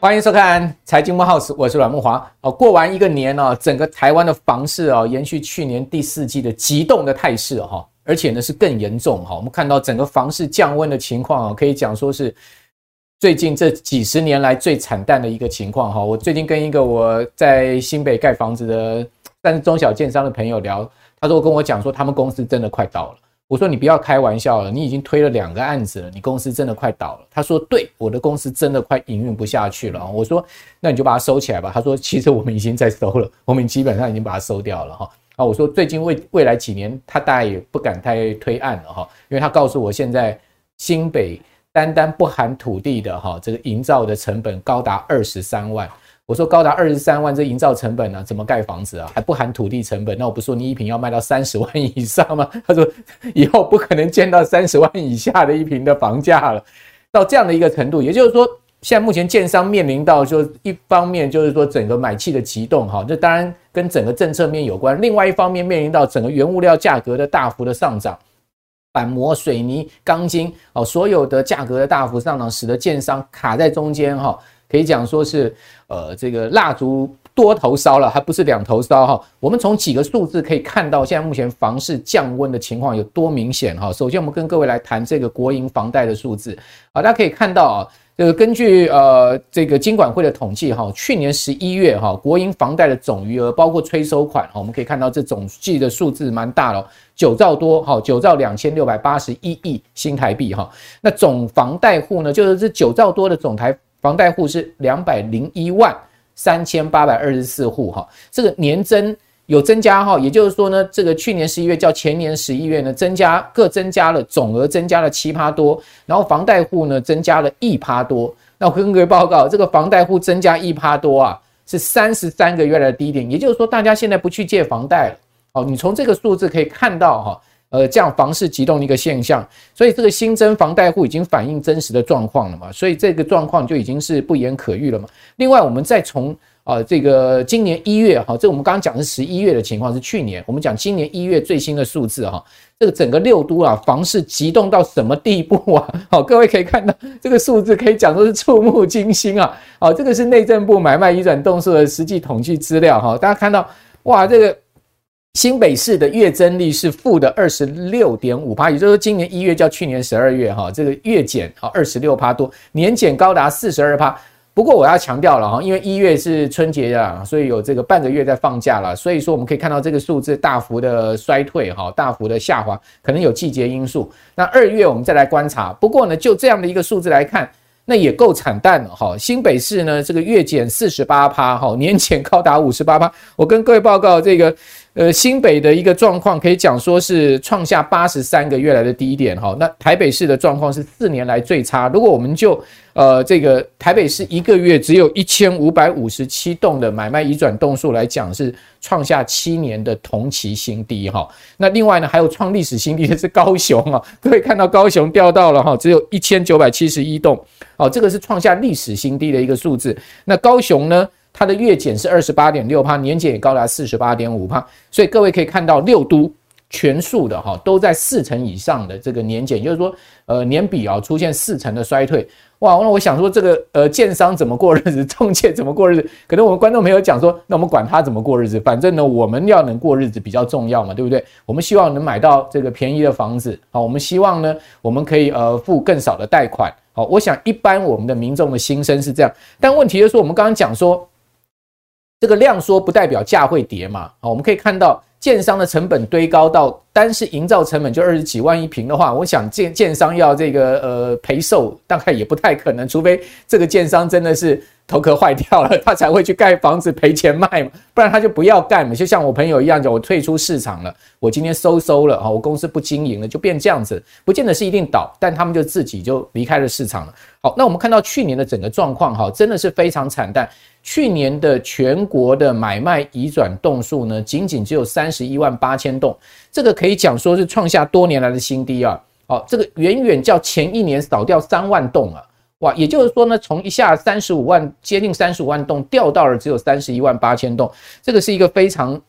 欢迎收看《财经慕 House》，我是阮木华。哦，过完一个年呢，整个台湾的房市啊，延续去年第四季的急冻的态势哈，而且呢是更严重哈。我们看到整个房市降温的情况啊，可以讲说是最近这几十年来最惨淡的一个情况哈。我最近跟一个我在新北盖房子的，但是中小建商的朋友聊，他说跟我讲说，他们公司真的快倒了。我说你不要开玩笑了，你已经推了两个案子了，你公司真的快倒了。他说对，我的公司真的快营运不下去了。我说那你就把它收起来吧。他说其实我们已经在收了，我们基本上已经把它收掉了哈。啊，我说最近未未来几年他大概也不敢太推案了哈，因为他告诉我现在新北单单不含土地的哈这个营造的成本高达二十三万。我说高达二十三万，这营造成本呢、啊？怎么盖房子啊？还不含土地成本？那我不说你一平要卖到三十万以上吗？他说以后不可能见到三十万以下的一平的房价了。到这样的一个程度，也就是说，现在目前建商面临到，就一方面就是说整个买气的急冻，哈，这当然跟整个政策面有关。另外一方面面临到整个原物料价格的大幅的上涨，板模、水泥、钢筋，哦，所有的价格的大幅上涨，使得建商卡在中间，哈。可以讲说是，呃，这个蜡烛多头烧了，还不是两头烧哈。我们从几个数字可以看到，现在目前房市降温的情况有多明显哈。首先，我们跟各位来谈这个国营房贷的数字啊，大家可以看到啊，这个根据呃这个金管会的统计哈，去年十一月哈，国营房贷的总余额包括催收款哈，我们可以看到这总计的数字蛮大了，九兆多哈，九兆两千六百八十一亿新台币哈。那总房贷户呢，就是这九兆多的总台。房贷户是两百零一万三千八百二十四户哈，这个年增有增加哈，也就是说呢，这个去年十一月较前年十一月呢增加各增加了总额增加了七趴多，然后房贷户呢增加了一趴多。那我跟各位报告，这个房贷户增加一趴多啊，是三十三个月来的低点，也就是说大家现在不去借房贷了哦。你从这个数字可以看到哈。呃，这样房市急动的一个现象，所以这个新增房贷户已经反映真实的状况了嘛，所以这个状况就已经是不言可喻了嘛。另外，我们再从啊这个今年一月哈，这我们刚刚讲的是十一月的情况，是去年我们讲今年一月最新的数字哈，这个整个六都啊房市急动到什么地步啊？好，各位可以看到这个数字可以讲说是触目惊心啊。好，这个是内政部买卖移转动数的实际统计资料哈，大家看到哇这个。新北市的月增率是负的二十六点五趴，也就是说今年一月较去年十二月哈，这个月减啊二十六趴多，年减高达四十二趴。不过我要强调了哈，因为一月是春节啊，所以有这个半个月在放假了，所以说我们可以看到这个数字大幅的衰退哈，大幅的下滑，可能有季节因素。那二月我们再来观察，不过呢，就这样的一个数字来看。那也够惨淡了哈，新北市呢，这个月减四十八趴哈，年减高达五十八趴。我跟各位报告这个，呃，新北的一个状况，可以讲说是创下八十三个月来的低点哈。那台北市的状况是四年来最差。如果我们就呃，这个台北市一个月只有一千五百五十七栋的买卖移转栋数来讲，是创下七年的同期新低哈。那另外呢，还有创历史新低的是高雄啊，各位看到高雄掉到了哈，只有一千九百七十一栋，哦，这个是创下历史新低的一个数字。那高雄呢，它的月减是二十八点六趴，年减也高达四十八点五趴，所以各位可以看到六都。全数的哈都在四成以上的这个年减，就是说，呃年比啊出现四成的衰退，哇！那我想说这个呃建商怎么过日子，中介怎么过日子？可能我们观众朋友讲说，那我们管他怎么过日子，反正呢我们要能过日子比较重要嘛，对不对？我们希望能买到这个便宜的房子，好，我们希望呢我们可以呃付更少的贷款，好，我想一般我们的民众的心声是这样，但问题就是说我们刚刚讲说这个量缩不代表价会跌嘛，好，我们可以看到。建商的成本堆高到单是营造成本就二十几万一平的话，我想建建商要这个呃赔售大概也不太可能，除非这个建商真的是头壳坏掉了，他才会去盖房子赔钱卖嘛，不然他就不要盖嘛。就像我朋友一样讲，我退出市场了，我今天收收了啊，我公司不经营了，就变这样子，不见得是一定倒，但他们就自己就离开了市场了。好，那我们看到去年的整个状况哈，真的是非常惨淡。去年的全国的买卖移转栋数呢，仅仅只有三十一万八千栋，这个可以讲说是创下多年来的新低啊！好，这个远远较前一年少掉三万栋啊！哇，也就是说呢，从一下三十五万接近三十五万栋掉到了只有三十一万八千栋，这个是一个非常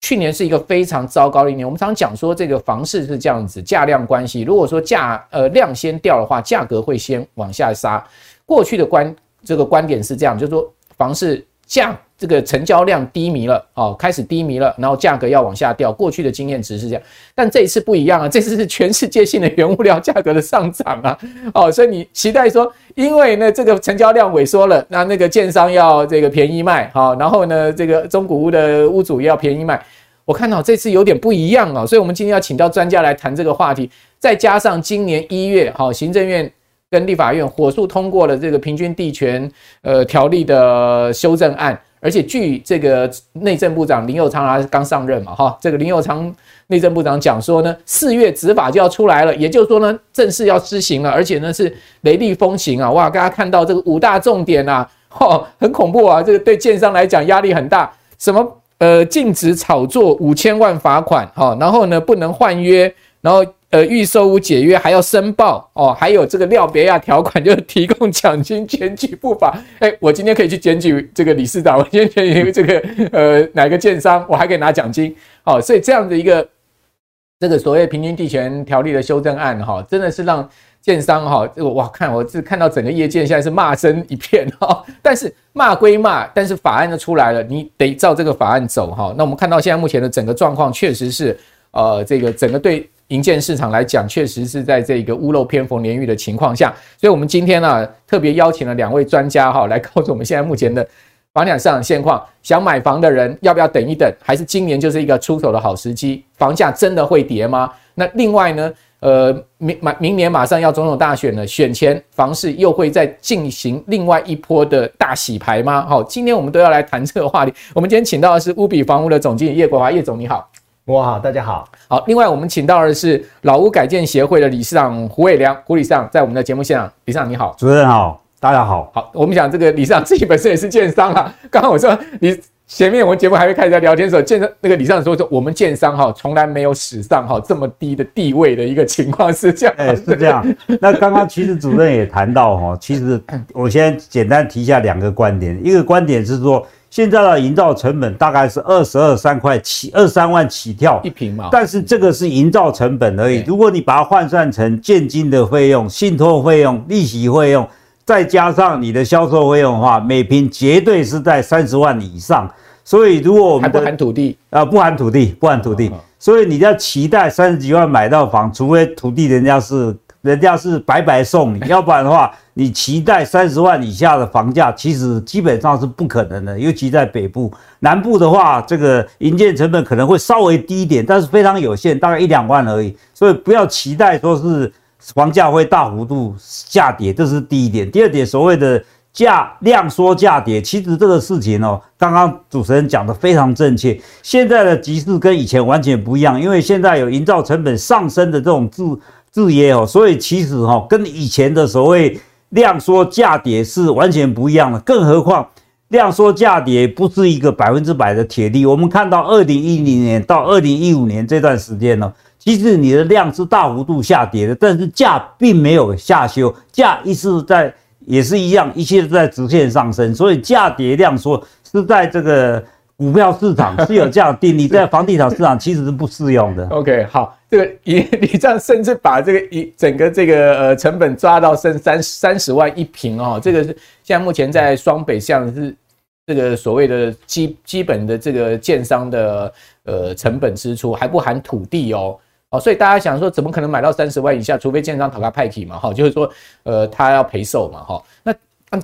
去年是一个非常糟糕的一年。我们常常讲说，这个房市是这样子，价量关系。如果说价呃量先掉的话，价格会先往下杀。过去的观这个观点是这样，就是说房市价这个成交量低迷了，哦，开始低迷了，然后价格要往下掉。过去的经验值是这样，但这一次不一样啊，这次是全世界性的原物料价格的上涨啊，哦，所以你期待说，因为呢这个成交量萎缩了，那那个建商要这个便宜卖，好，然后呢这个中古屋的屋主要便宜卖。我看到这次有点不一样啊，所以我们今天要请到专家来谈这个话题，再加上今年一月，好，行政院。跟立法院火速通过了这个平均地权呃条例的修正案，而且据这个内政部长林右昌啊刚上任嘛哈，这个林右昌内政部长讲说呢，四月执法就要出来了，也就是说呢，正式要施行了，而且呢是雷厉风行啊，哇，大家看到这个五大重点啊，哈，很恐怖啊，这个对建商来讲压力很大，什么呃禁止炒作五千万罚款哈，然后呢不能换约，然后。呃，预售屋解约还要申报哦，还有这个料别亚条款，就是提供奖金检举不法。哎，我今天可以去检举这个理事长，我今天检举这个呃哪个建商，我还可以拿奖金。哦，所以这样的一个这个所谓平均地权条例的修正案，哈，真的是让建商哈，这个哇，看我是看到整个业界现在是骂声一片哈。但是骂归骂，但是法案就出来了，你得照这个法案走哈。那我们看到现在目前的整个状况，确实是呃这个整个对。营建市场来讲，确实是在这个屋漏偏逢连雨的情况下，所以我们今天呢、特别邀请了两位专家哈，来告诉我们现在目前的房地产市场现况。想买房的人要不要等一等，还是今年就是一个出手的好时机？房价真的会跌吗？那另外呢，呃，明马明年马上要总统大选了，选前房市又会再进行另外一波的大洗牌吗？好，今天我们都要来谈这个话题。我们今天请到的是乌比房屋的总经理叶国华叶总，你好。我好，大家好。好，另外我们请到的是老屋改建协会的理事长胡伟良，胡理事长在我们的节目现场。理事长你好，主持人好，大家好。好，我们讲这个理事长自己本身也是建商啊。刚刚我说你前面我们节目还没开始在聊天的时候，建商那个理事长说说我们建商哈从来没有史上哈这么低的地位的一个情况是这样。哎、欸，是这样。那刚刚其实主任也谈到哈，其实我先简单提一下两个观点，一个观点是说。现在的营造成本大概是二十二三块起，二三万起跳一平嘛。但是这个是营造成本而已。如果你把它换算成建金的费用、信托费用、利息费用，再加上你的销售费用的话，每平绝对是在三十万以上。所以如果我们还不含土地啊，不含土地，不含土地。所以你要期待三十几万买到房，除非土地人家是。人家是白白送你，要不然的话，你期待三十万以下的房价，其实基本上是不可能的。尤其在北部、南部的话，这个营建成本可能会稍微低一点，但是非常有限，大概一两万而已。所以不要期待说是房价会大幅度下跌，这是第一点。第二点，所谓的价量缩价跌，其实这个事情哦，刚刚主持人讲的非常正确。现在的局势跟以前完全不一样，因为现在有营造成本上升的这种自制约哦，所以其实哈，跟以前的所谓量缩价跌是完全不一样的。更何况量缩价跌不是一个百分之百的铁律。我们看到二零一零年到二零一五年这段时间呢，其实你的量是大幅度下跌的，但是价并没有下修，价一直在也是一样，一切都在直线上升。所以价跌量缩是在这个。股票市场是有这样定义，在房地产市场其实是不适用的。OK，好，这个你 你这样甚至把这个一整个这个呃成本抓到剩三三十万一平哦，这个是现在目前在双北像是这个所谓的基基本的这个建商的呃成本支出还不含土地哦哦，所以大家想说怎么可能买到三十万以下？除非建商讨价派气嘛哈，就是说呃他要赔售嘛哈。那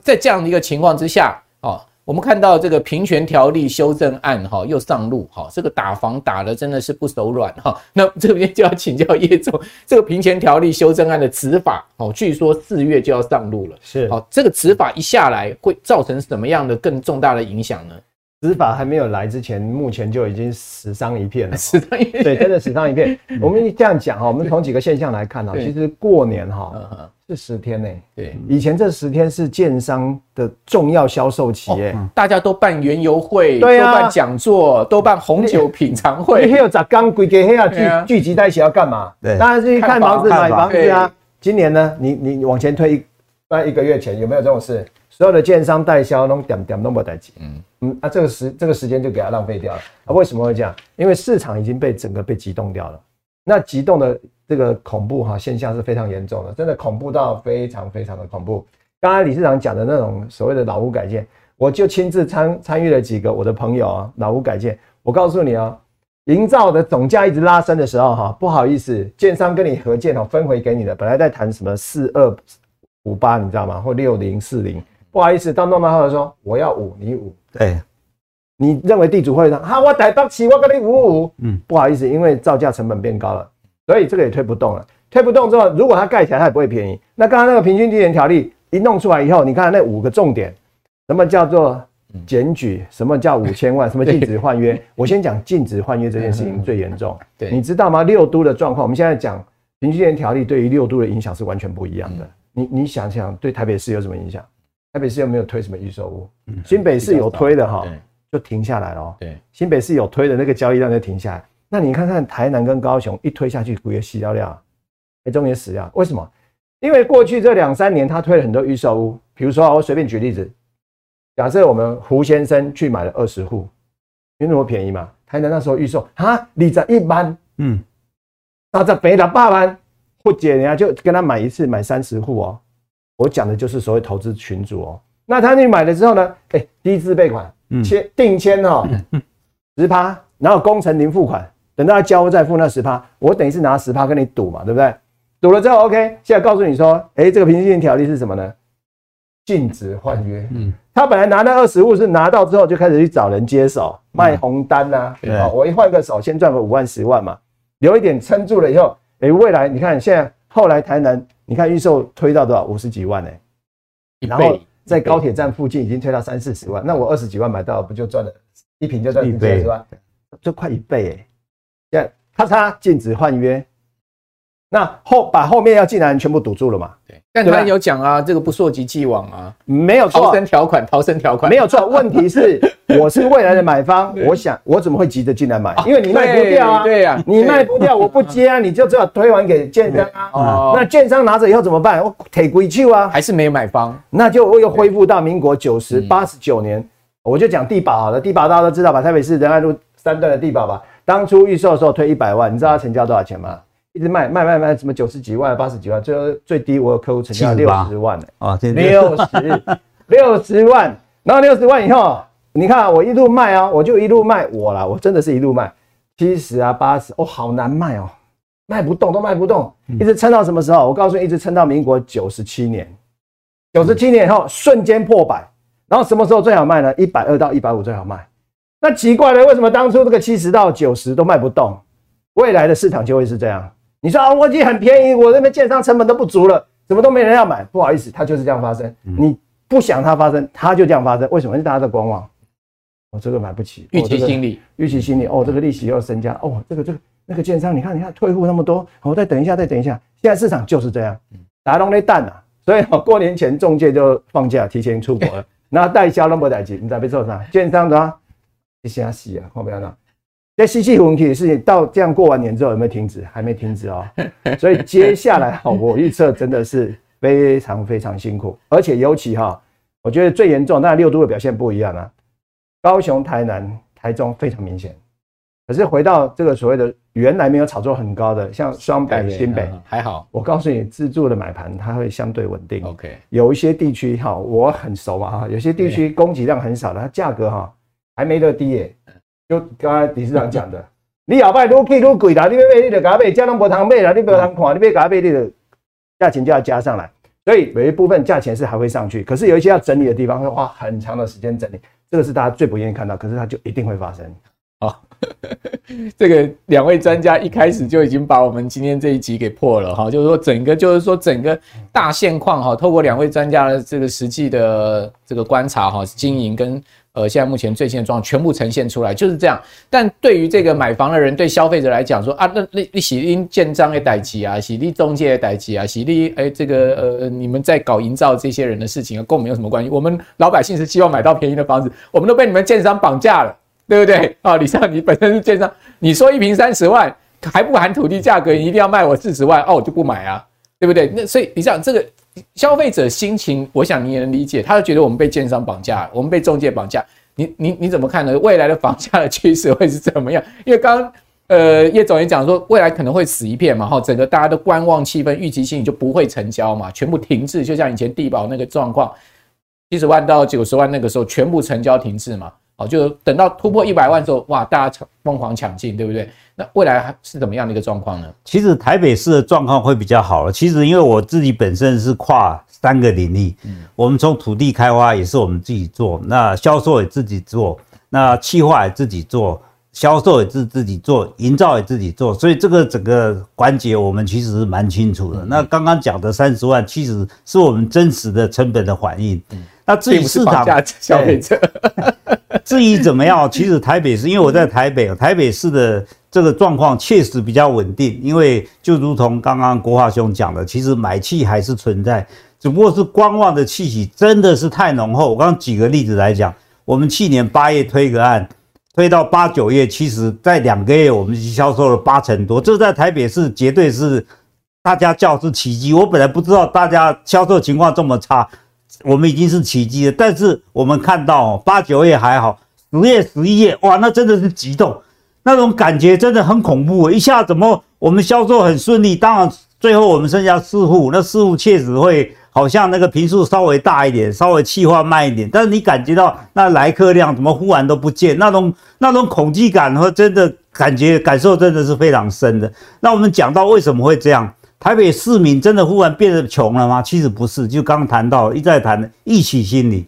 在这样的一个情况之下哦。我们看到这个平权条例修正案哈又上路哈，这个打房打的真的是不手软哈。那这边就要请教叶总，这个平权条例修正案的执法哦，据说四月就要上路了。是，好，这个执法一下来会造成什么样的更重大的影响呢？执法还没有来之前，目前就已经死伤一片了。死伤一片，对，真的死伤一片。我们这样讲哈，我们从几个现象来看哈，其实过年哈。是十天呢、欸，对，以前这十天是建商的重要销售期、欸，哎、哦，大家都办园游会，对啊，都办讲座，都办红酒品尝会，还有杂刚规给黑要聚聚集在一起要干嘛？对，当然是去看房子、买房子啊。今年呢，你你往前推一，那一个月前有没有这种事？所有的建商代销都点点都没代志。嗯嗯，啊，这个时这个时间就给他浪费掉了。啊，为什么会这样？因为市场已经被整个被急冻掉了。那急冻的这个恐怖哈现象是非常严重的，真的恐怖到非常非常的恐怖。刚才理事长讲的那种所谓的老屋改建，我就亲自参参与了几个我的朋友啊，老屋改建。我告诉你啊，营造的总价一直拉升的时候哈，不好意思，建商跟你合建哦，分回给你的，本来在谈什么四二五八，你知道吗？或六零四零，不好意思，当弄到后来说我要五，你五，对，你认为地主会让哈？我台北起我跟你五五，嗯，不好意思，因为造价成本变高了，所以这个也推不动了。推不动之后，如果它盖起来，它也不会便宜。那刚刚那个平均地权条例一弄出来以后，你看那五个重点，什么叫做？检举什么叫五千万？什么 禁止换约？我先讲禁止换约这件事情 最严重。对，你知道吗？六都的状况，我们现在讲平均地权条例对于六都的影响是完全不一样的。你你想想，对台北市有什么影响？台北市又没有推什么预售屋？新北市有推的哈，就停下来了。对，新北市有推的那个交易量就停下来。那你看看台南跟高雄一推下去，股也死掉了，台中也死掉。为什么？因为过去这两三年他推了很多预售屋，比如说我随便举例子。假设我们胡先生去买了二十户，因为那么便宜嘛？台南那时候预售啊，你十一般，嗯，那在北的八万，或者人家就跟他买一次买三十户哦。我讲的就是所谓投资群主哦。那他去买了之后呢？哎、欸，低自备款，签定签哦，十趴，然后工程零付款，等到他交再付那十趴，我等于是拿十趴跟你赌嘛，对不对？赌了之后，OK，现在告诉你说，哎、欸，这个平均地权条例是什么呢？禁止换约。嗯，他本来拿那二十户是拿到之后就开始去找人接手卖红单呐、啊。对，我一换个手，先赚个五万十万嘛，留一点撑住了以后，哎、欸，未来你看现在后来台南，你看预售推到多少？五十几万呢、欸？然后在高铁站附近已经推到三四十万，那我二十几万买到，不就赚了一瓶就赚一倍是吧，就快一倍哎、欸！现在咔嚓禁止换约。那后把后面要进来人全部堵住了嘛？对，但他有讲啊，这个不溯及既往啊，没有错，逃生条款，逃生条款没有错。问题是，我是未来的买方，我想我怎么会急着进来买？因为你卖不掉啊，对呀，你卖不掉，我不接啊，你就只好推还给建商啊。哦，那建商拿着以后怎么办？我退回去啊，还是没有买方，那就又恢复到民国九十八十九年，我就讲地宝好了，地宝大家都知道吧？台北市仁爱路三段的地宝吧，当初预售的时候推一百万，你知道它成交多少钱吗？一直卖卖卖卖，什么九十几万、八十几万，最后最低我有客户成交六十万呢、欸。啊，六十 六十万，然后六十万以后，你看我一路卖啊，我就一路卖我啦，我真的是一路卖七十啊、八十哦，好难卖哦，卖不动都卖不动，一直撑到什么时候？我告诉你，一直撑到民国九十七年，九十七年以后瞬间破百，然后什么时候最好卖呢？一百二到一百五最好卖。那奇怪了，为什么当初这个七十到九十都卖不动？未来的市场就会是这样。你说啊，我已经很便宜，我那边建商成本都不足了，怎么都没人要买？不好意思，它就是这样发生。你不想它发生，它就这样发生。为什么？因为大家在观望。我、哦、这个买不起，预期心理，预期心理。哦，这个利息要增加。哦，这个这个那个建商，你看你看退户那么多，我、哦、再等一下，再等一下。现在市场就是这样，大家都在等啊。所以、哦、过年前中介就放假，提前出国了。那代销都没代志，你咋被做啥？建商的啊，一下死啊，看不要那。在吸气混气的事情，到这样过完年之后有没有停止？还没停止哦。所以接下来哈，我预测真的是非常非常辛苦，而且尤其哈，我觉得最严重，那六都的表现不一样啊。高雄、台南、台中非常明显。可是回到这个所谓的原来没有炒作很高的，像双北、新北还好。我告诉你，自助的买盘它会相对稳定。OK，有一些地区哈，我很熟嘛哈，有些地区供给量很少的，它价格哈还没得低耶。就刚才理事长讲的，你后摆愈去愈贵啦，你要买你就加买，价拢无通买啦，你不要通看，你要加买你就价钱就要加上来，所以有一部分价钱是还会上去，可是有一些要整理的地方会花很长的时间整理，这个是大家最不愿意看到，可是它就一定会发生。好，这个两位专家一开始就已经把我们今天这一集给破了哈，就是说整个就是说整个大现况哈，透过两位专家的这个实际的这个观察哈，经营跟。呃，现在目前最新的状况全部呈现出来就是这样。但对于这个买房的人，对消费者来讲说啊，那那你洗利建章的代志啊，洗利中介的代志啊，洗利哎这个呃你们在搞营造这些人的事情啊，跟我们有什么关系？我们老百姓是希望买到便宜的房子，我们都被你们建商绑架了，对不对？啊，李尚，你本身是建商，你说一平三十万还不含土地价格，你一定要卖我四十万，哦，我就不买啊，对不对？那所以你想这个消费者心情，我想你也能理解，他就觉得我们被建商绑架，我们被中介绑架。你你你怎么看呢？未来的房价的趋势会是怎么样？因为刚呃叶总也讲说，未来可能会死一片嘛，哈，整个大家的观望气氛、预期心理就不会成交嘛，全部停滞，就像以前地保那个状况，七十万到九十万那个时候全部成交停滞嘛，好，就等到突破一百万之后，哇，大家疯狂抢进，对不对？那未来还是怎么样的一个状况呢？其实台北市的状况会比较好了。其实因为我自己本身是跨三个领域，嗯，我们从土地开发也是我们自己做，那销售也自己做，那企划也自己做，销售也是自己做，营造也自己做，所以这个整个环节我们其实是蛮清楚的。嗯、那刚刚讲的三十万，其实是我们真实的成本的反应。嗯，那至于市场消费者，至于怎么样？其实台北市，因为我在台北，台北市的。这个状况确实比较稳定，因为就如同刚刚国华兄讲的，其实买气还是存在，只不过是观望的气息真的是太浓厚。我刚刚举个例子来讲，我们去年八月推个案，推到八九月，其实在两个月我们已经销售了八成多，这在台北市绝对是大家叫是奇迹。我本来不知道大家销售情况这么差，我们已经是奇迹了。但是我们看到八九月还好，十月十一月，哇，那真的是激动。那种感觉真的很恐怖，一下怎么我们销售很顺利，当然最后我们剩下四户，那四户确实会好像那个坪数稍微大一点，稍微气化慢一点，但是你感觉到那来客量怎么忽然都不见，那种那种恐惧感和真的感觉感受真的是非常深的。那我们讲到为什么会这样，台北市民真的忽然变得穷了吗？其实不是，就刚刚谈到一再谈的一起心理。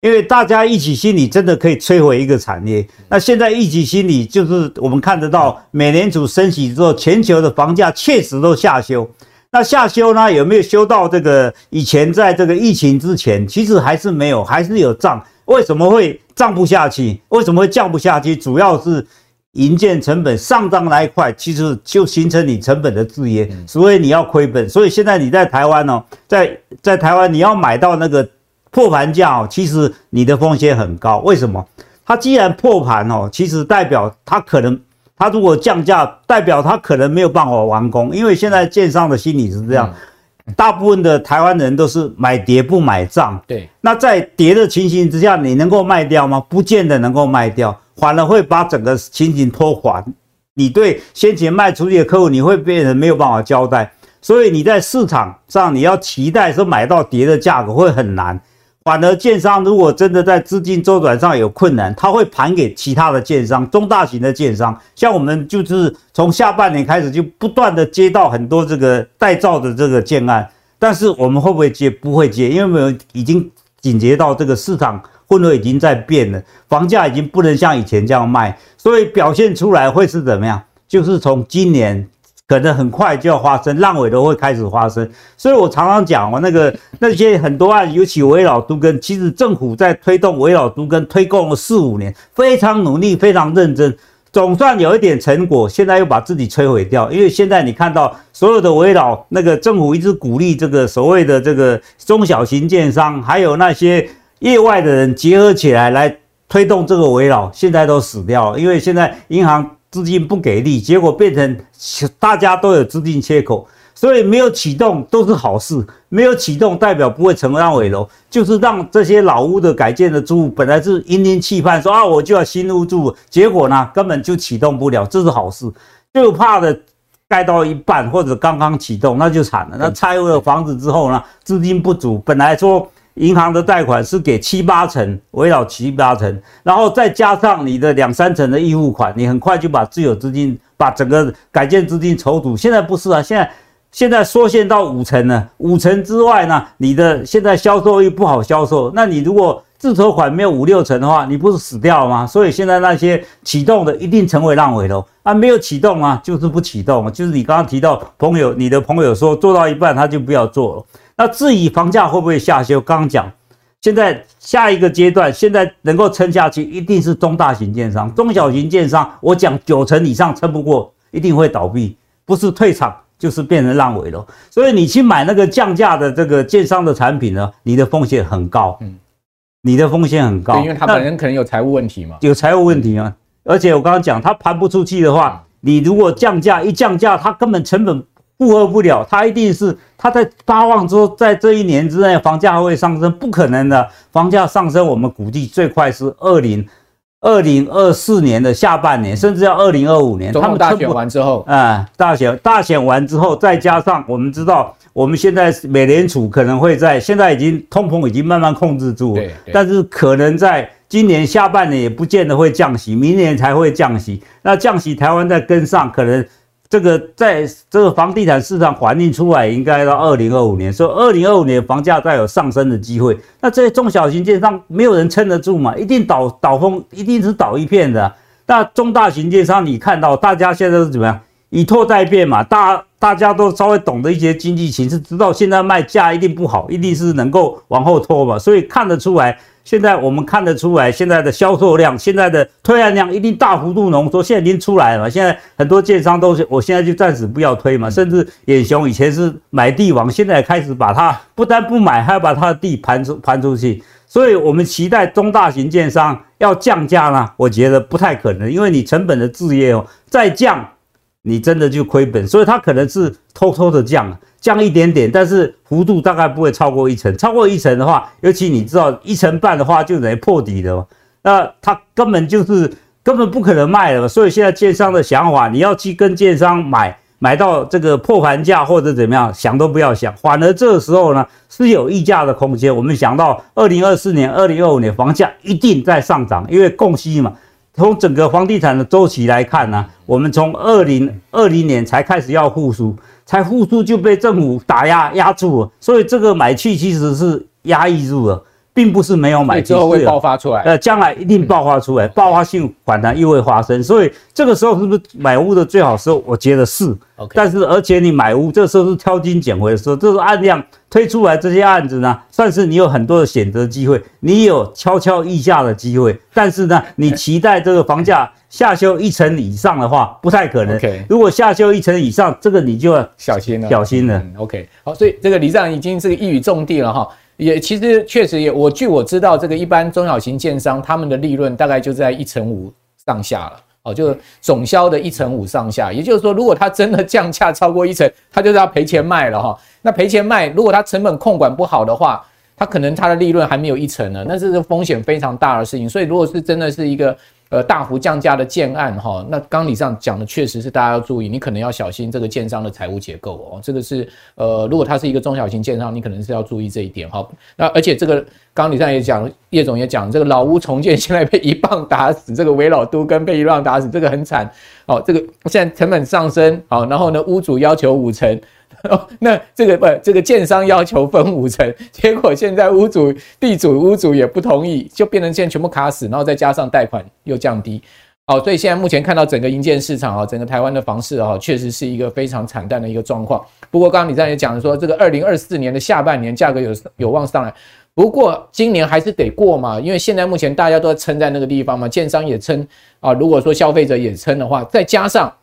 因为大家一起心理真的可以摧毁一个产业。那现在一起心理就是我们看得到，美联储升息之后，全球的房价确实都下修。那下修呢，有没有修到这个以前在这个疫情之前？其实还是没有，还是有涨。为什么会涨不下去？为什么会降不下去？主要是营建成本上涨那一块，其实就形成你成本的制约，所以你要亏本。所以现在你在台湾哦，在在台湾你要买到那个。破盘价哦，其实你的风险很高。为什么？它既然破盘哦，其实代表它可能，它如果降价，代表它可能没有办法完工。因为现在建商的心理是这样，大部分的台湾人都是买跌不买涨。对。那在跌的情形之下，你能够卖掉吗？不见得能够卖掉，反而会把整个情形拖垮。你对先前卖出去的客户，你会变成没有办法交代。所以你在市场上，你要期待说买到跌的价格会很难。反而，建商如果真的在资金周转上有困难，他会盘给其他的建商，中大型的建商。像我们就是从下半年开始就不断的接到很多这个待造的这个建案，但是我们会不会接？不会接，因为我们已经警觉到这个市场氛围已经在变了，房价已经不能像以前这样卖，所以表现出来会是怎么样？就是从今年。可能很快就要发生，烂尾都会开始发生，所以我常常讲，我那个 那些很多案，尤其围绕都更，其实政府在推动围绕都更推动了四五年，非常努力，非常认真，总算有一点成果，现在又把自己摧毁掉。因为现在你看到所有的围绕，那个政府一直鼓励这个所谓的这个中小型建商，还有那些业外的人结合起来来推动这个围绕，现在都死掉了，因为现在银行。资金不给力，结果变成大家都有资金缺口，所以没有启动都是好事。没有启动代表不会成为烂尾楼，就是让这些老屋的改建的住户本来是殷殷期盼说啊，我就要新屋住，结果呢根本就启动不了，这是好事。就怕的盖到一半或者刚刚启动，那就惨了。那拆了房子之后呢，资金不足，本来说。银行的贷款是给七八成，围绕七八成，然后再加上你的两三成的预付款，你很快就把自有资金、把整个改建资金筹组。现在不是啊，现在现在缩限到五成了，五成之外呢，你的现在销售又不好销售。那你如果自筹款没有五六成的话，你不是死掉了吗？所以现在那些启动的一定成为烂尾楼啊，没有启动啊，就是不启动，就是你刚刚提到朋友，你的朋友说做到一半他就不要做了。那至于房价会不会下修？刚刚讲，现在下一个阶段，现在能够撑下去，一定是中大型建商、中小型建商。我讲九成以上撑不过，一定会倒闭，不是退场就是变成烂尾楼。所以你去买那个降价的这个建商的产品呢，你的风险很高。嗯，你的风险很高，因为他本人可能有财务问题嘛。有财务问题啊，而且我刚刚讲，他盘不出去的话，你如果降价一降价，他根本成本。负荷不了，它一定是它在发放之后，在这一年之内房价还会上升，不可能的。房价上升，我们估计最快是二零二零二四年的下半年，甚至要二零二五年。他们大选完之后，啊、嗯，大选大选完之后，再加上我们知道，我们现在美联储可能会在现在已经通膨已经慢慢控制住了，但是可能在。今年下半年也不见得会降息，明年才会降息。那降息，台湾再跟上，可能这个在这个房地产市场环境出来，应该到二零二五年，所以二零二五年房价再有上升的机会。那这些中小型建商没有人撑得住嘛？一定倒倒风，一定是倒一片的。那中大型建商，你看到大家现在是怎么样？以拖待变嘛，大大家都稍微懂得一些经济形势，知道现在卖价一定不好，一定是能够往后拖嘛，所以看得出来。现在我们看得出来，现在的销售量、现在的推案量一定大幅度浓缩，现在已经出来了嘛。现在很多建商都是，我现在就暂时不要推嘛。甚至远雄以前是买地王，现在也开始把它不但不买，还要把它的地盘出盘出去。所以，我们期待中大型建商要降价呢，我觉得不太可能，因为你成本的置业哦，再降，你真的就亏本。所以，它可能是偷偷的降。降一点点，但是幅度大概不会超过一成。超过一成的话，尤其你知道一成半的话，就等于破底了。那它根本就是根本不可能卖了。所以现在建商的想法，你要去跟建商买，买到这个破盘价或者怎么样，想都不要想。反而这个时候呢，是有溢价的空间。我们想到二零二四年、二零二五年房价一定在上涨，因为供需嘛。从整个房地产的周期来看呢，我们从二零二零年才开始要复苏。才复苏就被政府打压压住了，所以这个买气其实是压抑住了，并不是没有买气，之后会爆发出来。呃，将来一定爆发出来，爆发性反弹又会发生，所以这个时候是不是买屋的最好时候？我觉得是。Okay. 但是而且你买屋这时候是挑金捡回的时候，这是按量推出来这些案子呢，算是你有很多的选择机会，你有悄悄议价的机会。但是呢，你期待这个房价。下修一成以上的话，不太可能。如果下修一成以上，这个你就要小心了。小心了。嗯、OK，好，所以这个理事长已经是一语中的了哈。也其实确实也，我据我知道，这个一般中小型建商他们的利润大概就在一成五上下了。哦，就总销的一成五上下。也就是说，如果他真的降价超过一成，他就是要赔钱卖了哈。那赔钱卖，如果他成本控管不好的话，他可能他的利润还没有一成呢。那这是风险非常大的事情。所以，如果是真的是一个。呃，大幅降价的建案哈，那纲理上讲的确实是大家要注意，你可能要小心这个建商的财务结构哦。这个是呃，如果它是一个中小型建商，你可能是要注意这一点哈。那而且这个纲理上也讲，叶总也讲，这个老屋重建现在被一棒打死，这个危老都跟被一棒打死，这个很惨哦。这个现在成本上升好，然后呢，屋主要求五成。哦，那这个不，这个建商要求分五成，结果现在屋主、地主、屋主也不同意，就变成现在全部卡死，然后再加上贷款又降低，好，所以现在目前看到整个营建市场啊，整个台湾的房市啊，确实是一个非常惨淡的一个状况。不过刚刚你在也讲说，这个二零二四年的下半年价格有有望上来，不过今年还是得过嘛，因为现在目前大家都在撑在那个地方嘛，建商也撑啊，如果说消费者也撑的话，再加上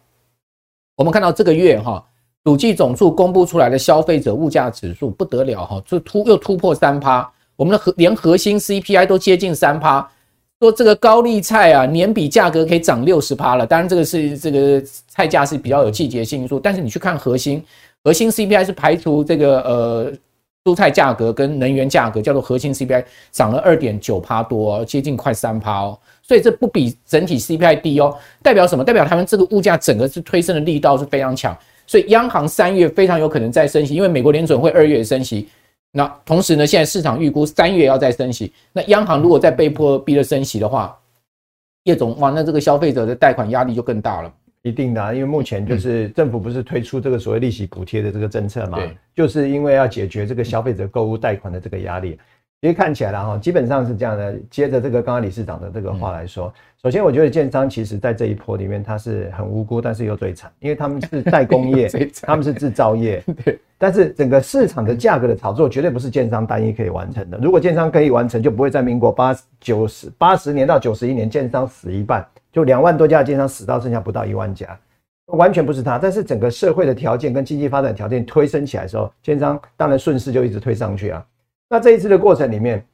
我们看到这个月哈。统计总处公布出来的消费者物价指数不得了哈，就突又突破三趴，我们的核连核心 CPI 都接近三趴，说这个高丽菜啊年比价格可以涨六十趴了。当然这个是这个菜价是比较有季节性因素，但是你去看核心核心 CPI 是排除这个呃蔬菜价格跟能源价格，叫做核心 CPI 涨了二点九趴多，接近快三趴哦，所以这不比整体 CPI 低哦，代表什么？代表他们这个物价整个是推升的力道是非常强。所以央行三月非常有可能再升息，因为美国联准会二月升息。那同时呢，现在市场预估三月要再升息。那央行如果再被迫逼着升息的话，叶总哇，那这个消费者的贷款压力就更大了。一定的啊，因为目前就是政府不是推出这个所谓利息补贴的这个政策嘛，就是因为要解决这个消费者购物贷款的这个压力。其实看起来了哈，基本上是这样的。接着这个刚刚理事长的这个话来说，首先我觉得建商其实在这一波里面他是很无辜，但是又最惨，因为他们是代工业，他们是制造业。对。但是整个市场的价格的炒作绝对不是建商单一可以完成的。如果建商可以完成，就不会在民国八九十八十年到九十一年建商死一半，就两万多家建商死到剩下不到一万家，完全不是他。但是整个社会的条件跟经济发展条件推升起来的时候，建商当然顺势就一直推上去啊。那这一次的过程里面，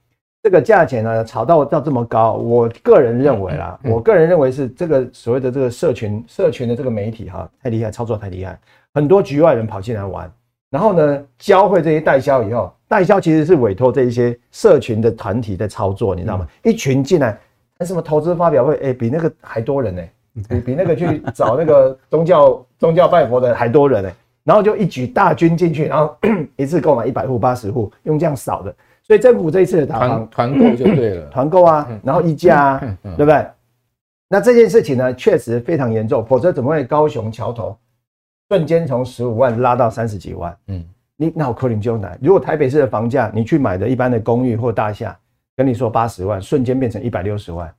这个价钱呢炒到到这么高，我个人认为啦，我个人认为是这个所谓的这个社群社群的这个媒体哈太厉害，操作太厉害，很多局外人跑进来玩，然后呢，教会这些代销以后，代销其实是委托这一些社群的团体在操作，你知道吗？嗯、一群进来，那什么投资发表会，哎、欸，比那个还多人呢、欸，比比那个去找那个宗教 宗教拜佛的还多人呢、欸，然后就一举大军进去，然后 一次购买一百户、八十户，用这样扫的。所以政府这一次的打房团购就对了，团购啊，然后溢价啊，对不对？那这件事情呢，确实非常严重，否则怎么会高雄桥头瞬间从十五万拉到三十几万？嗯，你那我扣零就难。如果台北市的房价，你去买的一般的公寓或大厦，跟你说八十万，瞬间变成一百六十万，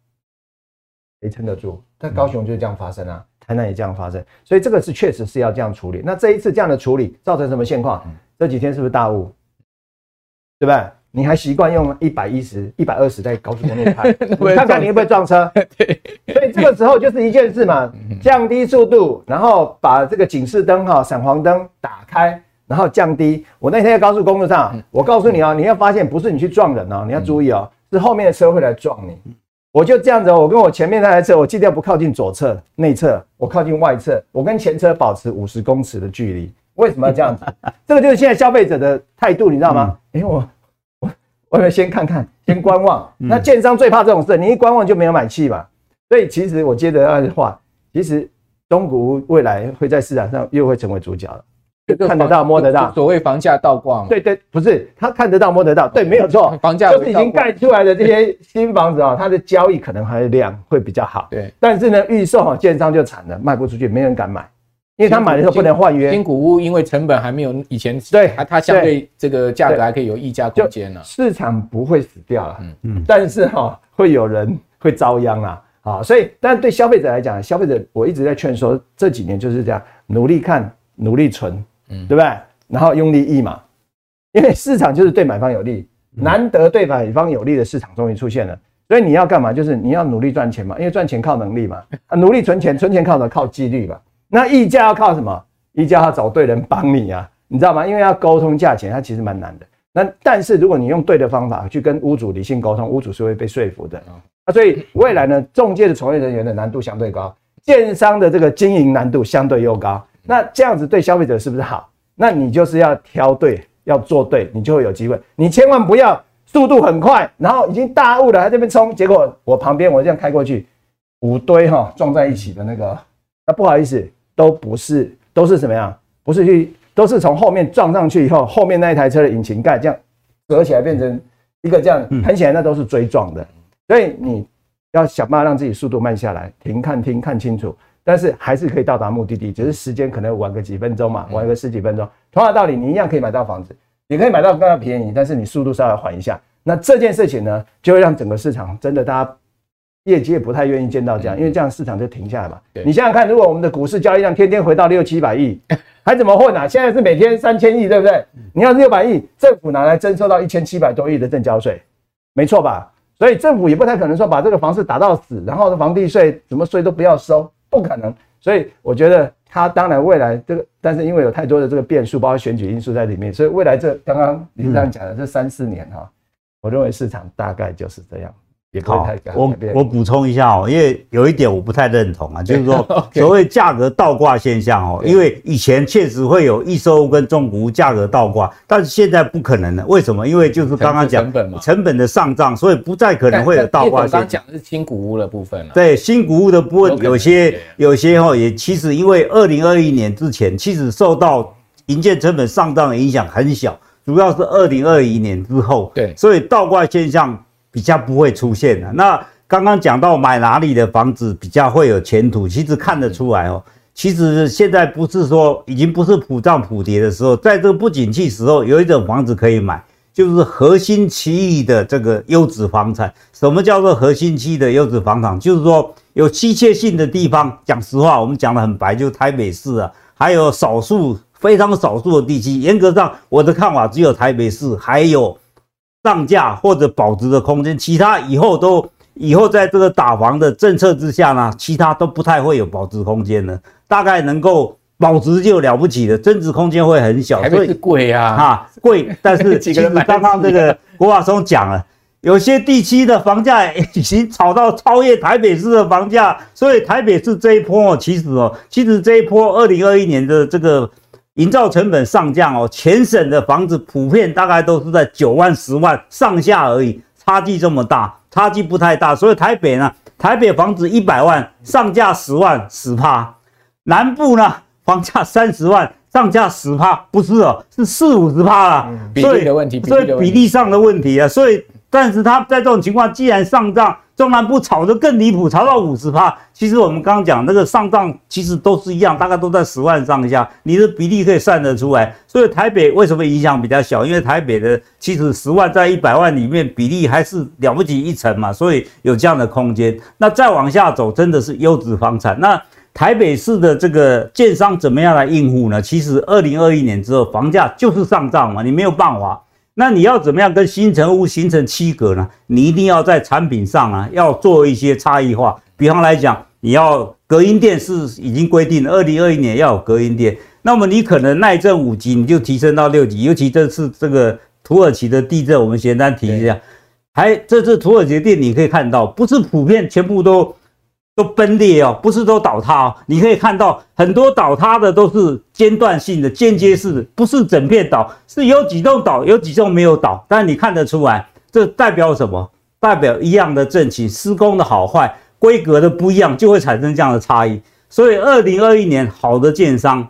谁撑得住？但高雄就是这样发生啊，台南也这样发生，所以这个是确实是要这样处理。那这一次这样的处理造成什么现况？这几天是不是大雾？对不对？你还习惯用一百一十、一百二十在高速公路开，你看看你会不会撞车？对，所以这个时候就是一件事嘛，降低速度，然后把这个警示灯哈、闪黄灯打开，然后降低。我那天在高速公路上，我告诉你哦，你要发现不是你去撞人哦，你要注意哦，是后面的车会来撞你。我就这样子，我跟我前面那台车，我尽量不靠近左侧内侧，我靠近外侧，我跟前车保持五十公尺的距离。为什么要这样子？这个就是现在消费者的态度，你知道吗？因为我。我要先看看，先观望。那建商最怕这种事，你一观望就没有买气嘛。所以其实我接着那句话，其实中国未来会在市场上又会成为主角了。看得到摸得到，所谓房价倒挂嘛。对对，不是他看得到摸得到，对，没有错。房价就是已经盖出来的这些 新房子啊，它的交易可能还量会比较好。对，但是呢，预售哈，建商就惨了，卖不出去，没人敢买。因为他买的时候不能换约，新古屋因为成本还没有以前对，它它相对。这个价格还可以有溢价空间呢。市场不会死掉了，嗯。嗯，但是哈会有人会遭殃啊，啊，所以但对消费者来讲，消费者我一直在劝说，这几年就是这样，努力看，努力存，嗯，对不对？然后用力议嘛，因为市场就是对买方有利，难得对买方有利的市场终于出现了，所以你要干嘛？就是你要努力赚钱嘛，因为赚钱靠能力嘛，啊，努力存钱，存钱靠什么？靠纪律嘛。那议价要靠什么？议价要找对人帮你啊，你知道吗？因为要沟通价钱，它其实蛮难的。那但是如果你用对的方法去跟屋主理性沟通，屋主是会被说服的。那所以未来呢，中介的从业人员的难度相对高，建商的这个经营难度相对又高。那这样子对消费者是不是好？那你就是要挑对，要做对，你就会有机会。你千万不要速度很快，然后已经大雾了还在这边冲，结果我旁边我这样开过去，五堆哈撞在一起的那个，那不好意思。都不是，都是什么呀？不是去，都是从后面撞上去以后，后面那一台车的引擎盖这样折起来变成一个这样，很显然那都是追撞的。所以你要想办法让自己速度慢下来，停看听看清楚，但是还是可以到达目的地，只是时间可能晚个几分钟嘛，晚个十几分钟。同样的道理，你一样可以买到房子，也可以买到更加便宜，但是你速度稍微缓一下。那这件事情呢，就会让整个市场真的大家。业界也不太愿意见到这样，因为这样市场就停下来嘛。你想想看，如果我们的股市交易量天天回到六七百亿，还怎么混啊？现在是每天三千亿，对不对？你要是六百亿，政府拿来征收到一千七百多亿的证交税，没错吧？所以政府也不太可能说把这个房市打到死，然后房地税什么税都不要收，不可能。所以我觉得他当然未来这个，但是因为有太多的这个变数，包括选举因素在里面，所以未来这刚刚你这样讲的这三四年哈，我认为市场大概就是这样。也好，我我补充一下哦，因为有一点我不太认同啊，就是说 所谓价格倒挂现象哦，因为以前确实会有预售屋跟中古屋价格倒挂，但是现在不可能了。为什么？因为就是刚刚讲成本嘛，成本的上涨，所以不再可能会有倒挂现象。刚讲的是新古屋的部分了。对，新古屋的部分有些有些哈，也其实因为二零二一年之前，其实受到营建成本上涨的影响很小，主要是二零二一年之后，对，所以倒挂现象。比较不会出现的。那刚刚讲到买哪里的房子比较会有前途，其实看得出来哦。其实现在不是说已经不是普涨普跌的时候，在这个不景气时候，有一种房子可以买，就是核心区域的这个优质房产。什么叫做核心区的优质房产？就是说有稀缺性的地方。讲实话，我们讲得很白，就是台北市啊，还有少数非常少数的地区。严格上，我的看法只有台北市，还有。涨价或者保值的空间，其他以后都以后在这个打房的政策之下呢，其他都不太会有保值空间了。大概能够保值就了不起了，增值空间会很小。所以贵啊，哈贵。但是其实刚刚这个国华松讲了，有些地区的房价已经炒到超越台北市的房价，所以台北市这一波其实哦，其实这一波二零二一年的这个营造成本上降哦，全省的房子普遍大概都是在九万、十万上下而已，差距这么大，差距不太大。所以台北呢，台北房子一百万上架十万十趴，南部呢房价三十万上架十趴，不是哦，是四五十趴啦。比例的问题，所以比例上的问题啊，所以但是他在这种情况，既然上涨。中南部炒得更离谱，炒到五十趴。其实我们刚刚讲那个上涨，其实都是一样，大概都在十万上下。你的比例可以算得出来。所以台北为什么影响比较小？因为台北的其实十万在一百万里面比例还是了不起一层嘛，所以有这样的空间。那再往下走，真的是优质房产。那台北市的这个建商怎么样来应付呢？其实二零二一年之后，房价就是上涨嘛，你没有办法。那你要怎么样跟新成屋形成区隔呢？你一定要在产品上啊，要做一些差异化。比方来讲，你要隔音垫是已经规定，二零二一年要有隔音垫。那么你可能耐震五级，你就提升到六级。尤其这次这个土耳其的地震，我们简单提一下。还这次土耳其的电，你可以看到，不是普遍全部都。都崩裂哦，不是都倒塌哦。你可以看到很多倒塌的都是间断性的、间接式的，不是整片倒，是有几栋倒，有几栋没有倒。但你看得出来，这代表什么？代表一样的震情，施工的好坏、规格的不一样，就会产生这样的差异。所以，二零二一年好的建商，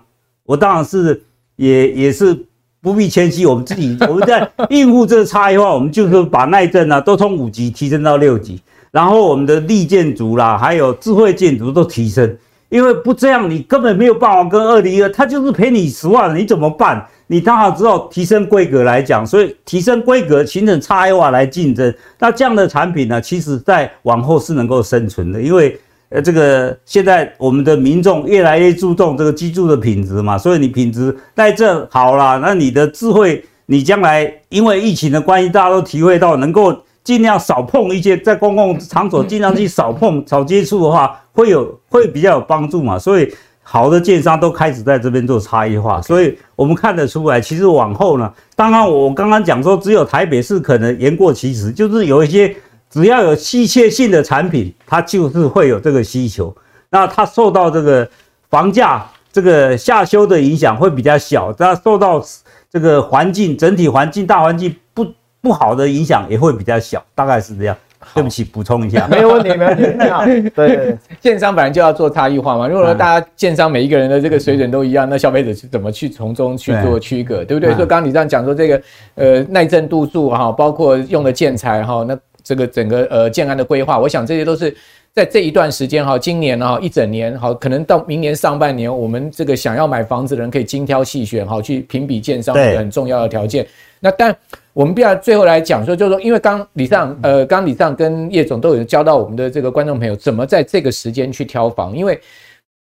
我当然是也也是不必谦虚，我们自己我们在应付这个差异化，我们就是把耐震啊都从五级提升到六级。然后我们的力建筑啦，还有智慧建筑都提升，因为不这样你根本没有办法跟二零二，他就是赔你十万，你怎么办？你当然知道提升规格来讲，所以提升规格形成差异化来竞争。那这样的产品呢，其实在往后是能够生存的，因为呃这个现在我们的民众越来越注重这个居住的品质嘛，所以你品质在这好了，那你的智慧，你将来因为疫情的关系，大家都体会到能够。尽量少碰一些，在公共场所尽量去少碰、少接触的话，会有会比较有帮助嘛。所以好的建商都开始在这边做差异化，所以我们看得出来，其实往后呢，当然我刚刚讲说，只有台北市可能言过其实，就是有一些只要有稀缺性的产品，它就是会有这个需求，那它受到这个房价这个下修的影响会比较小，它受到这个环境整体环境大环境不。不好的影响也会比较小，大概是这样。对不起，补充一下，没有问题，没问题。好，对，对，对，建商本来就要做差异化嘛。如果说大家建商每一个人的这个水准都一样，那消费者是怎么去从中去做区隔，对不对？所以刚刚你这样讲说这个呃耐震度数哈，包括用的建材哈，那这个整个呃建安的规划，我想这些都是在这一段时间哈，今年哈一整年哈，可能到明年上半年，我们这个想要买房子的人可以精挑细选哈，去评比建商一个很重要的条件。那但我们必要最后来讲说，就是说，因为刚理事长，呃，刚理事长跟叶总都有教到我们的这个观众朋友，怎么在这个时间去挑房。因为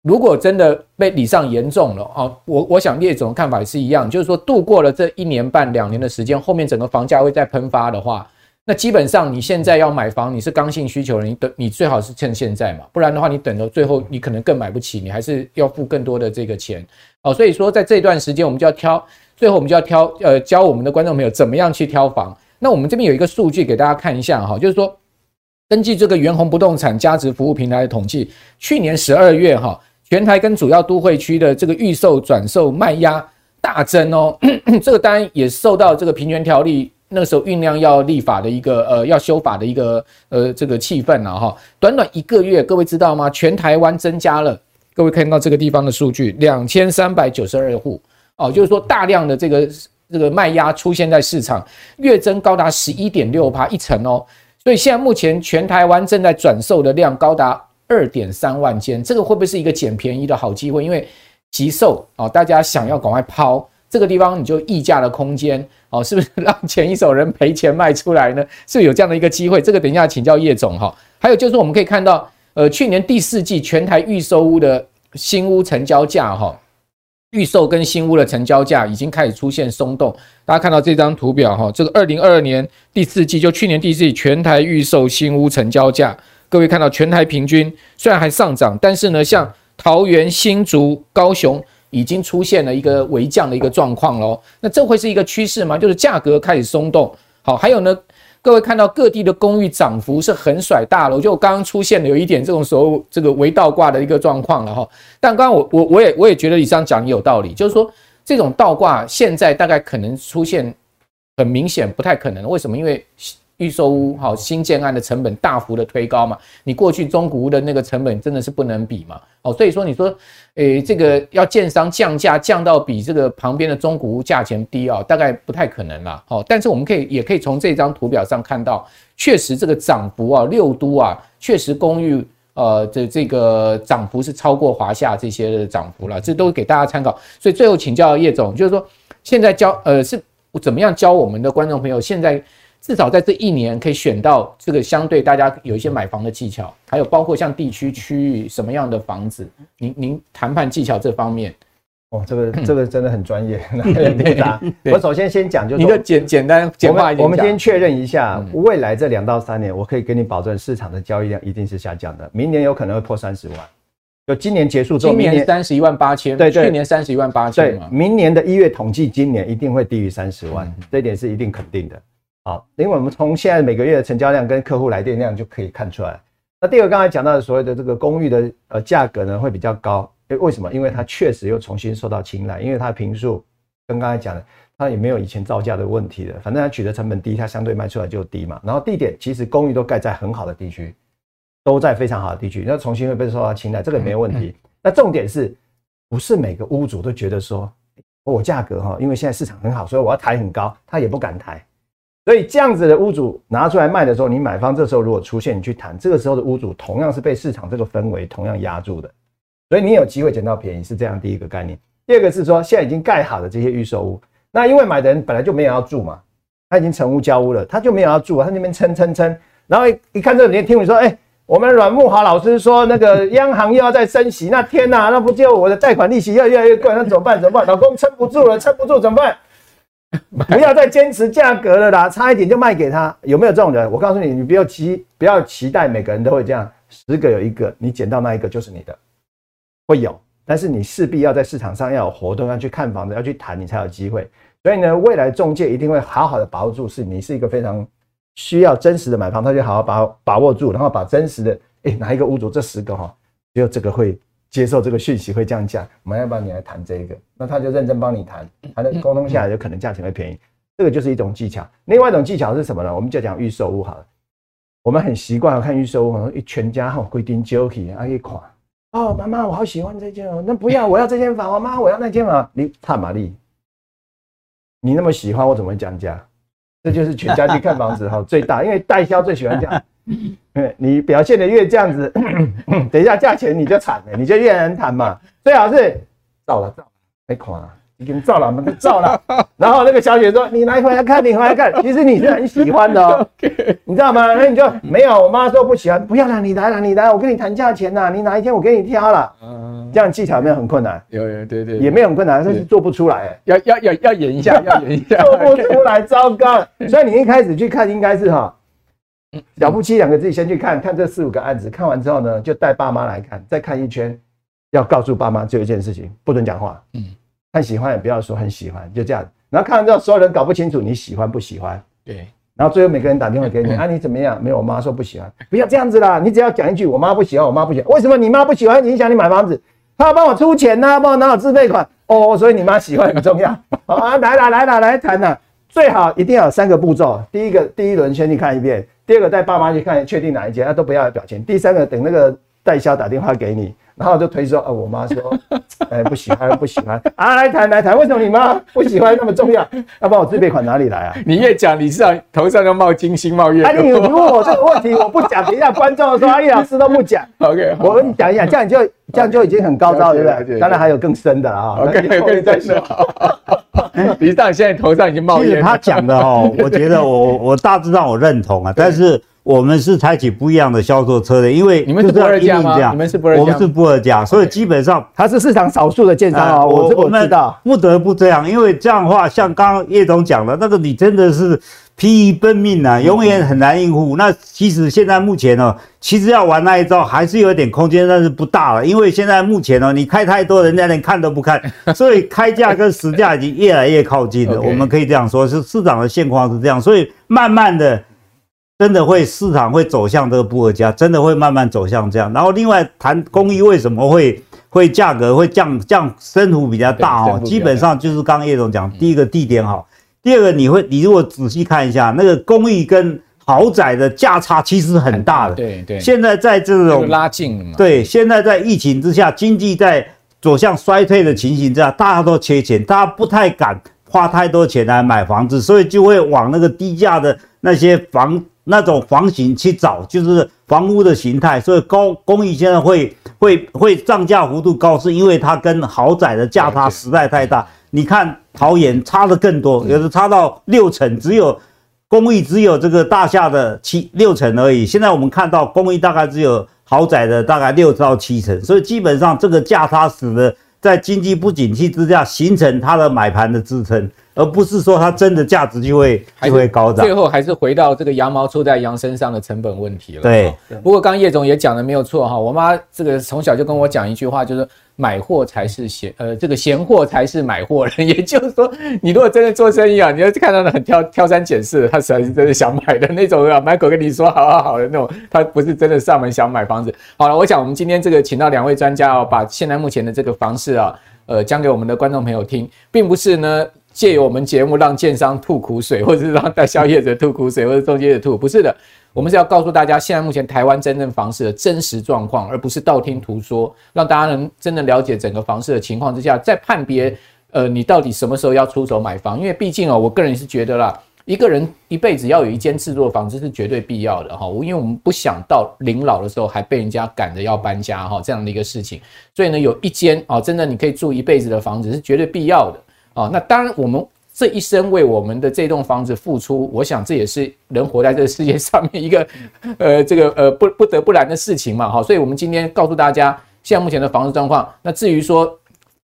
如果真的被理事长严重了啊，我我想叶总的看法也是一样，就是说度过了这一年半两年的时间，后面整个房价会再喷发的话，那基本上你现在要买房，你是刚性需求人，你等你最好是趁现在嘛，不然的话你等到最后你可能更买不起，你还是要付更多的这个钱哦。所以说在这段时间我们就要挑。最后，我们就要挑呃教我们的观众朋友怎么样去挑房。那我们这边有一个数据给大家看一下哈，就是说，根据这个元宏不动产价值服务平台的统计，去年十二月哈，全台跟主要都会区的这个预售转售卖压大增哦。这个当然也受到这个平权条例那个时候酝酿要立法的一个呃要修法的一个呃这个气氛了哈。短短一个月，各位知道吗？全台湾增加了，各位看到这个地方的数据，两千三百九十二户。哦，就是说大量的这个这个卖压出现在市场，月增高达十一点六趴一成哦，所以现在目前全台湾正在转售的量高达二点三万间，这个会不会是一个捡便宜的好机会？因为急售哦，大家想要赶快抛这个地方，你就溢价的空间哦，是不是让前一手人赔钱卖出来呢？是不是有这样的一个机会？这个等一下请教叶总哈。还有就是我们可以看到，呃，去年第四季全台预售屋的新屋成交价哈。预售跟新屋的成交价已经开始出现松动，大家看到这张图表哈，这个二零二二年第四季，就去年第四季全台预售新屋成交价，各位看到全台平均虽然还上涨，但是呢，像桃园、新竹、高雄已经出现了一个微降的一个状况喽。那这会是一个趋势吗？就是价格开始松动。好，还有呢。各位看到各地的公寓涨幅是横甩大楼，就刚刚出现了有一点这种所谓这个微倒挂的一个状况了哈。但刚刚我我我也我也觉得李商讲也有道理，就是说这种倒挂现在大概可能出现很明显不太可能，为什么？因为预售屋好新建案的成本大幅的推高嘛，你过去中古屋的那个成本真的是不能比嘛，哦，所以说你说，诶，这个要建商降价降到比这个旁边的中古屋价钱低啊，大概不太可能啦，哦，但是我们可以也可以从这张图表上看到，确实这个涨幅啊，六都啊，确实公寓呃的这个涨幅是超过华夏这些的涨幅了，这都给大家参考。所以最后请教叶总，就是说现在教呃是怎么样教我们的观众朋友现在。至少在这一年可以选到这个相对大家有一些买房的技巧，还有包括像地区区域什么样的房子，您您谈判技巧这方面，哦，这个 这个真的很专业，很复杂。我首先先讲，就是你的简简单简化一点。我们先确认一下，未来这两到三年，我可以给你保证，市场的交易量一定是下降的，明年有可能会破三十万。就今年结束之后，今年三十一万八千，对对，去年三十一万八千，对，明年的一月统计，今年一定会低于三十万，这一点是一定肯定的。好，因为我们从现在每个月的成交量跟客户来电量就可以看出来。那第二个刚才讲到的所谓的这个公寓的呃价格呢会比较高，诶，为什么？因为它确实又重新受到青睐，因为它的坪数跟刚才讲的，它也没有以前造价的问题了，反正它取得成本低，它相对卖出来就低嘛。然后地点其实公寓都盖在很好的地区，都在非常好的地区，那重新会被受到青睐，这个没有问题。那重点是不是每个屋主都觉得说，我价格哈，因为现在市场很好，所以我要抬很高，他也不敢抬。所以这样子的屋主拿出来卖的时候，你买方这时候如果出现，你去谈，这个时候的屋主同样是被市场这个氛围同样压住的，所以你有机会捡到便宜，是这样第一个概念。第二个是说，现在已经盖好的这些预售屋，那因为买的人本来就没有要住嘛，他已经成屋交屋了，他就没有要住，他那边撑撑撑，然后一看这里面听你说，哎，我们阮慕华老师说那个央行又要再升息，那天呐，那不就我的贷款利息要越来越贵，那怎么办？怎么办？老公撑不住了，撑不住怎么办？不要再坚持价格了啦，差一点就卖给他。有没有这种人？我告诉你，你不要期不要期待每个人都会这样，十个有一个，你捡到那一个就是你的，会有。但是你势必要在市场上要有活动，要去看房子，要去谈，你才有机会。所以呢，未来中介一定会好好的把握住，是你是一个非常需要真实的买房，他就好好把把握住，然后把真实的，诶，哪一个屋主这十个哈，只有这个会。接受这个讯息会降价，我们要不要你来谈这个？那他就认真帮你谈，谈的沟通下来就可能价钱会便宜。这个就是一种技巧。另外一种技巧是什么呢？我们就讲预售屋好了。我们很习惯看预售屋，可能一全家哈规定就起啊一款。哦，妈妈，我好喜欢这间哦，那不要，我要这间房。妈妈，我要那间房。你差玛丽，你那么喜欢，我怎么会降价？这就是全家去看房子哈最大，因为代销最喜欢这样。你表现得越这样子，等一下价钱你就惨了，你就越难谈嘛。最好是照了照了，没款啊，已经照了，我们就照了。然后那个小姐说：“你来回来看，你回来看。”其实你是很喜欢的哦，你知道吗？那你就没有。我妈说不喜欢，不要了，你来了，你来，我跟你谈价钱呐。你哪一天我给你挑了。嗯，这样技巧有没有很困难？有有对对，也没有很困难，但是做不出来。要要要要演一下，要演一下，做不出来，糟糕。所以你一开始去看，应该是哈。小夫妻两个自己先去看看这四五个案子，看完之后呢，就带爸妈来看，再看一圈，要告诉爸妈只有一件事情，不准讲话。嗯，很喜欢也不要说很喜欢，就这样。然后看完之后，所有人搞不清楚你喜欢不喜欢。对。然后最后每个人打电话给你，啊，你怎么样？没有，我妈说不喜欢。不要这样子啦，你只要讲一句，我妈不喜欢，我妈不喜欢。为什么你妈不喜欢影响你买房子？她要帮我出钱呐，帮我拿好自备款。哦，所以你妈喜欢很重要。好啊，来啦来啦来谈呐，最好一定要有三个步骤。第一个，第一轮先去看一遍。第二个带爸妈去看，确定哪一间，他都不要表情。第三个等那个代销打电话给你，然后就推说，呃，我妈说，哎，不喜欢，不喜欢啊，来谈来谈，为什么你妈不喜欢那么重要？要帮我自备款哪里来啊？你越讲，你知道头上要冒金星冒月。啊，你问我这个问题，我不讲，等一下观众说，阿叶老师都不讲。OK，我跟你讲一下，这样你就这样就已经很高招，对不对？当然还有更深的啊。OK，可以再说。李尚现在头上已经冒烟。他讲的哦，我觉得我我大致上我认同啊，但是我们是采取不一样的销售策略，因为你们是不二价吗？你们是不二价，我们是不二价，所以基本上他是市场少数的建商哦。我我知道，不得不这样，因为这样的话，像刚刚叶总讲的那个，你真的是。疲于奔命啊，永远很难应付。那其实现在目前呢，其实要玩那一招还是有点空间，但是不大了。因为现在目前呢，你开太多，人家连看都不看，所以开价跟实价已经越来越靠近了。我们可以这样说，是市场的现况是这样，所以慢慢的，真的会市场会走向这个不二价，真的会慢慢走向这样。然后另外谈工艺为什么会？会价格会降降升幅比较大哦。基本上就是刚刚叶总讲，第一个地点好，第二个你会你如果仔细看一下那个公寓跟豪宅的价差其实很大的。对对。现在在这种拉近了嘛。对，现在在疫情之下，经济在走向衰退的情形之下，大家都缺钱，大家不太敢花太多钱来买房子，所以就会往那个低价的那些房。那种房型去找，就是房屋的形态，所以高公寓现在会会会涨价幅度高，是因为它跟豪宅的价差实在太大。你看桃园差的更多，有的差到六成，只有公寓只有这个大厦的七六成而已。现在我们看到公寓大概只有豪宅的大概六到七成，所以基本上这个价差使得在经济不景气之下，形成它的买盘的支撑。而不是说它真的价值就会就会高涨，最后还是回到这个羊毛出在羊身上的成本问题了。对，不过刚刚叶总也讲的没有错哈，我妈这个从小就跟我讲一句话，就是买货才是闲呃这个闲货才是买货人，也就是说，你如果真的做生意啊，你要看到的很挑挑三拣四，他实在是真的想买的那种啊，买口跟你说好好好的那种，他不是真的上门想买房子。好了，我想我们今天这个请到两位专家哦，把现在目前的这个房市啊，呃讲给我们的观众朋友听，并不是呢。借由我们节目让建商吐苦水，或者是让代销业者吐苦水，或者中介者吐，不是的，我们是要告诉大家，现在目前台湾真正房市的真实状况，而不是道听途说，让大家能真的了解整个房市的情况之下，再判别，呃，你到底什么时候要出手买房？因为毕竟哦，我个人是觉得啦，一个人一辈子要有一间自住房子是绝对必要的哈，因为我们不想到临老的时候还被人家赶着要搬家哈，这样的一个事情，所以呢，有一间哦，真的你可以住一辈子的房子是绝对必要的。哦，那当然，我们这一生为我们的这栋房子付出，我想这也是人活在这个世界上面一个，呃，这个呃不不得不然的事情嘛，哈。所以，我们今天告诉大家，现在目前的房子状况。那至于说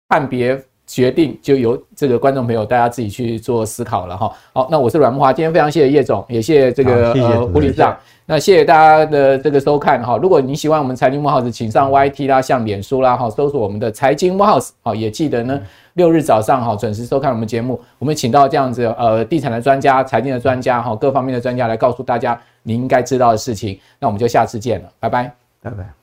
判别决定，就由这个观众朋友大家自己去做思考了，哈。好，那我是阮木华，今天非常谢谢叶总，也谢谢这个呃胡理事长。那谢谢大家的这个收看哈，如果你喜欢我们财经木 House，请上 YT 啦，像脸书啦哈，搜索我们的财经木 House，好，也记得呢六日早上哈准时收看我们节目，我们请到这样子呃地产的专家、财经的专家哈，各方面的专家来告诉大家你应该知道的事情，那我们就下次见了，拜拜，拜拜。